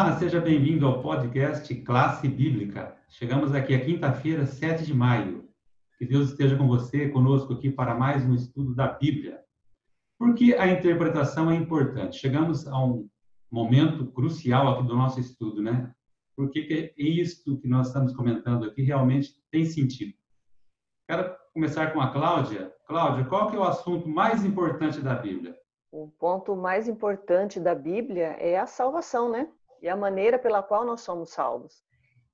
Olá, seja bem-vindo ao podcast Classe Bíblica. Chegamos aqui a quinta-feira, 7 de maio. Que Deus esteja com você, conosco aqui para mais um estudo da Bíblia. Por que a interpretação é importante? Chegamos a um momento crucial aqui do nosso estudo, né? Por que, que isto que nós estamos comentando aqui realmente tem sentido? Quero começar com a Cláudia. Cláudia, qual que é o assunto mais importante da Bíblia? O ponto mais importante da Bíblia é a salvação, né? E a maneira pela qual nós somos salvos.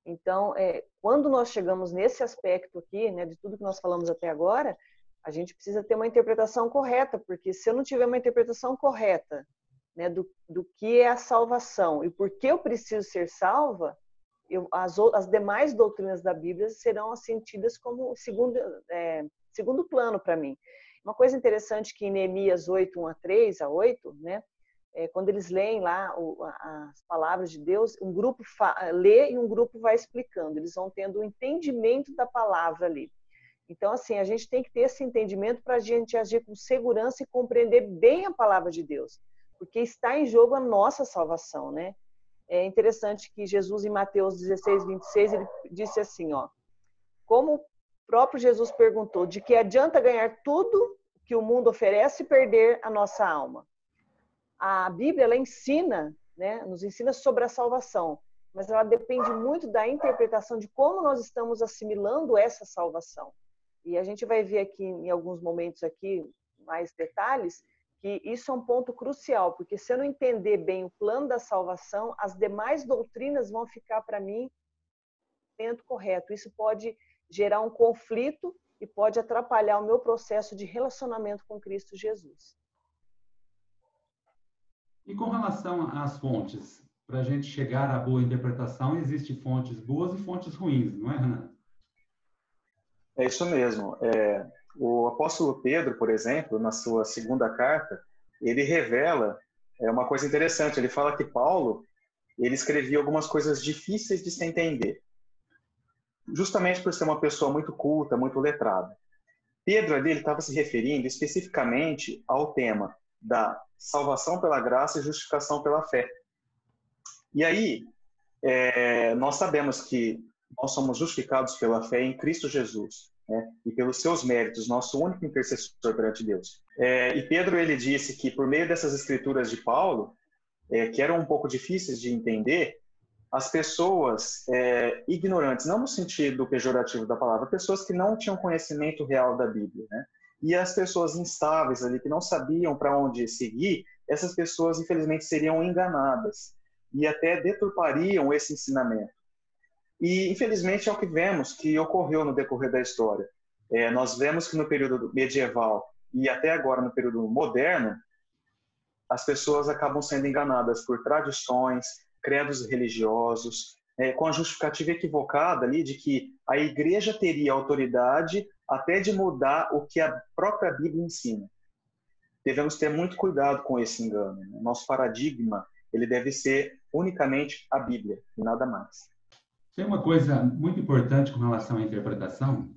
Então, é, quando nós chegamos nesse aspecto aqui, né, de tudo que nós falamos até agora, a gente precisa ter uma interpretação correta, porque se eu não tiver uma interpretação correta né, do, do que é a salvação e por que eu preciso ser salva, eu, as, as demais doutrinas da Bíblia serão sentidas como segundo, é, segundo plano para mim. Uma coisa interessante que em Neemias 8, 1 a 3, a 8, né, é, quando eles leem lá o, as palavras de Deus, um grupo lê e um grupo vai explicando. Eles vão tendo o um entendimento da palavra ali. Então, assim, a gente tem que ter esse entendimento para a gente agir com segurança e compreender bem a palavra de Deus, porque está em jogo a nossa salvação, né? É interessante que Jesus, em Mateus 16, 26, ele disse assim, ó, como próprio Jesus perguntou: de que adianta ganhar tudo que o mundo oferece e perder a nossa alma? A Bíblia ela ensina, né, nos ensina sobre a salvação, mas ela depende muito da interpretação de como nós estamos assimilando essa salvação. E a gente vai ver aqui em alguns momentos aqui mais detalhes que isso é um ponto crucial, porque se eu não entender bem o plano da salvação, as demais doutrinas vão ficar para mim dentro correto. Isso pode gerar um conflito e pode atrapalhar o meu processo de relacionamento com Cristo Jesus. E com relação às fontes, para a gente chegar à boa interpretação, existem fontes boas e fontes ruins, não é, Renato? É isso mesmo. É, o apóstolo Pedro, por exemplo, na sua segunda carta, ele revela é, uma coisa interessante. Ele fala que Paulo ele escrevia algumas coisas difíceis de se entender justamente por ser uma pessoa muito culta, muito letrada. Pedro ali estava se referindo especificamente ao tema da salvação pela graça e justificação pela fé. E aí, é, nós sabemos que nós somos justificados pela fé em Cristo Jesus, né? e pelos seus méritos, nosso único intercessor perante Deus. É, e Pedro ele disse que por meio dessas escrituras de Paulo, é, que eram um pouco difíceis de entender, as pessoas é, ignorantes, não no sentido pejorativo da palavra, pessoas que não tinham conhecimento real da Bíblia, né? E as pessoas instáveis ali, que não sabiam para onde seguir, essas pessoas, infelizmente, seriam enganadas e até deturpariam esse ensinamento. E, infelizmente, é o que vemos que ocorreu no decorrer da história. É, nós vemos que no período medieval e até agora no período moderno, as pessoas acabam sendo enganadas por tradições, credos religiosos, é, com a justificativa equivocada ali de que a igreja teria autoridade até de mudar o que a própria Bíblia ensina. Devemos ter muito cuidado com esse engano. Né? Nosso paradigma ele deve ser unicamente a Bíblia e nada mais. Tem uma coisa muito importante com relação à interpretação,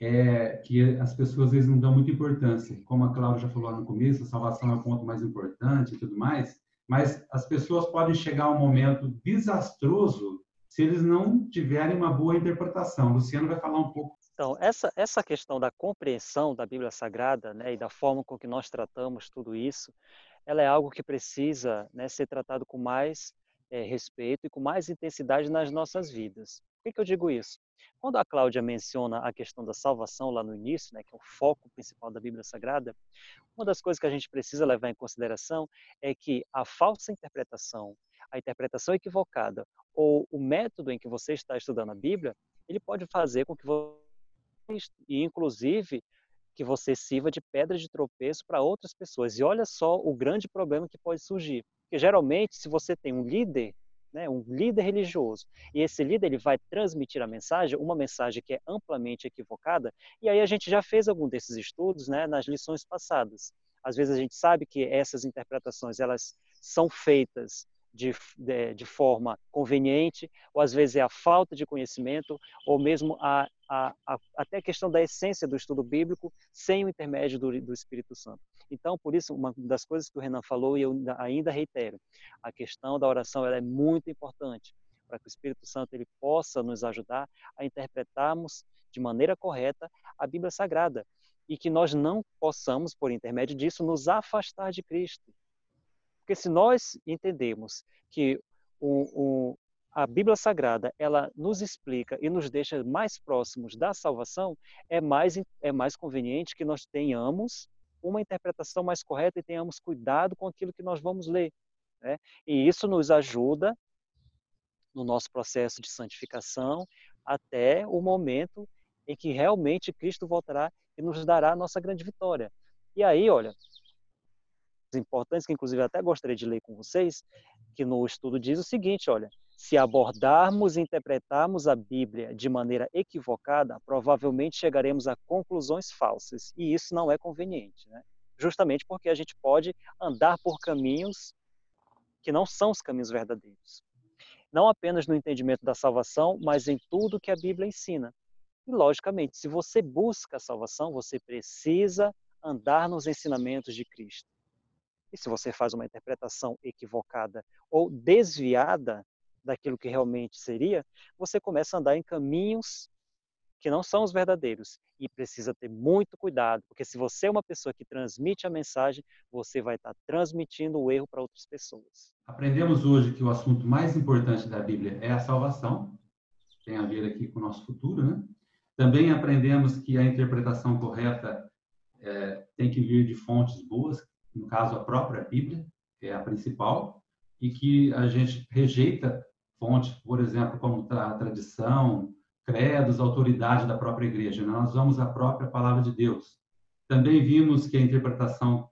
é que as pessoas às vezes não dão muita importância. Como a Cláudia já falou no começo, a salvação é o ponto mais importante e tudo mais mas as pessoas podem chegar a um momento desastroso se eles não tiverem uma boa interpretação. Luciano vai falar um pouco. Então, essa, essa questão da compreensão da Bíblia Sagrada né, e da forma com que nós tratamos tudo isso, ela é algo que precisa né, ser tratado com mais é, respeito e com mais intensidade nas nossas vidas. Por que, que eu digo isso? Quando a Cláudia menciona a questão da salvação lá no início, né, que é o foco principal da Bíblia Sagrada, uma das coisas que a gente precisa levar em consideração é que a falsa interpretação, a interpretação equivocada ou o método em que você está estudando a Bíblia, ele pode fazer com que você, e inclusive, que você sirva de pedra de tropeço para outras pessoas. E olha só o grande problema que pode surgir. Porque geralmente, se você tem um líder né, um líder religioso, e esse líder ele vai transmitir a mensagem, uma mensagem que é amplamente equivocada, e aí a gente já fez algum desses estudos né, nas lições passadas. Às vezes a gente sabe que essas interpretações elas são feitas de, de, de, forma conveniente, ou às vezes é a falta de conhecimento, ou mesmo a, a, a, até a questão da essência do estudo bíblico sem o intermédio do, do Espírito Santo. Então, por isso, uma das coisas que o Renan falou, e eu ainda reitero, a questão da oração é muito importante para que o Espírito Santo ele possa nos ajudar a interpretarmos de maneira correta a Bíblia Sagrada e que nós não possamos, por intermédio disso, nos afastar de Cristo. Porque se nós entendemos que o, o, a Bíblia Sagrada ela nos explica e nos deixa mais próximos da salvação, é mais, é mais conveniente que nós tenhamos uma interpretação mais correta e tenhamos cuidado com aquilo que nós vamos ler. Né? E isso nos ajuda no nosso processo de santificação até o momento em que realmente Cristo voltará e nos dará a nossa grande vitória. E aí, olha, importantes que inclusive até gostaria de ler com vocês, que no estudo diz o seguinte, olha, se abordarmos e interpretarmos a Bíblia de maneira equivocada, provavelmente chegaremos a conclusões falsas, e isso não é conveniente, né? Justamente porque a gente pode andar por caminhos que não são os caminhos verdadeiros. Não apenas no entendimento da salvação, mas em tudo que a Bíblia ensina. E, logicamente, se você busca a salvação, você precisa andar nos ensinamentos de Cristo. E se você faz uma interpretação equivocada ou desviada daquilo que realmente seria, você começa a andar em caminhos que não são os verdadeiros. E precisa ter muito cuidado, porque se você é uma pessoa que transmite a mensagem, você vai estar transmitindo o erro para outras pessoas. Aprendemos hoje que o assunto mais importante da Bíblia é a salvação, tem a ver aqui com o nosso futuro, né? Também aprendemos que a interpretação correta é, tem que vir de fontes boas, no caso a própria Bíblia, que é a principal, e que a gente rejeita fontes, por exemplo, como a tradição, credos, autoridade da própria igreja. Nós vamos à própria palavra de Deus. Também vimos que a interpretação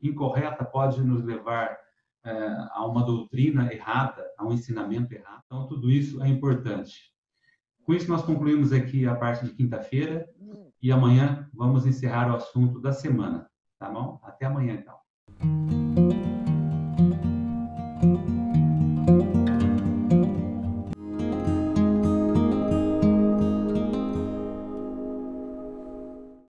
incorreta pode nos levar é, a uma doutrina errada, a um ensinamento errado. Então, tudo isso é importante. Com isso, nós concluímos aqui a parte de quinta-feira e amanhã vamos encerrar o assunto da semana. Tá bom? Até amanhã, então.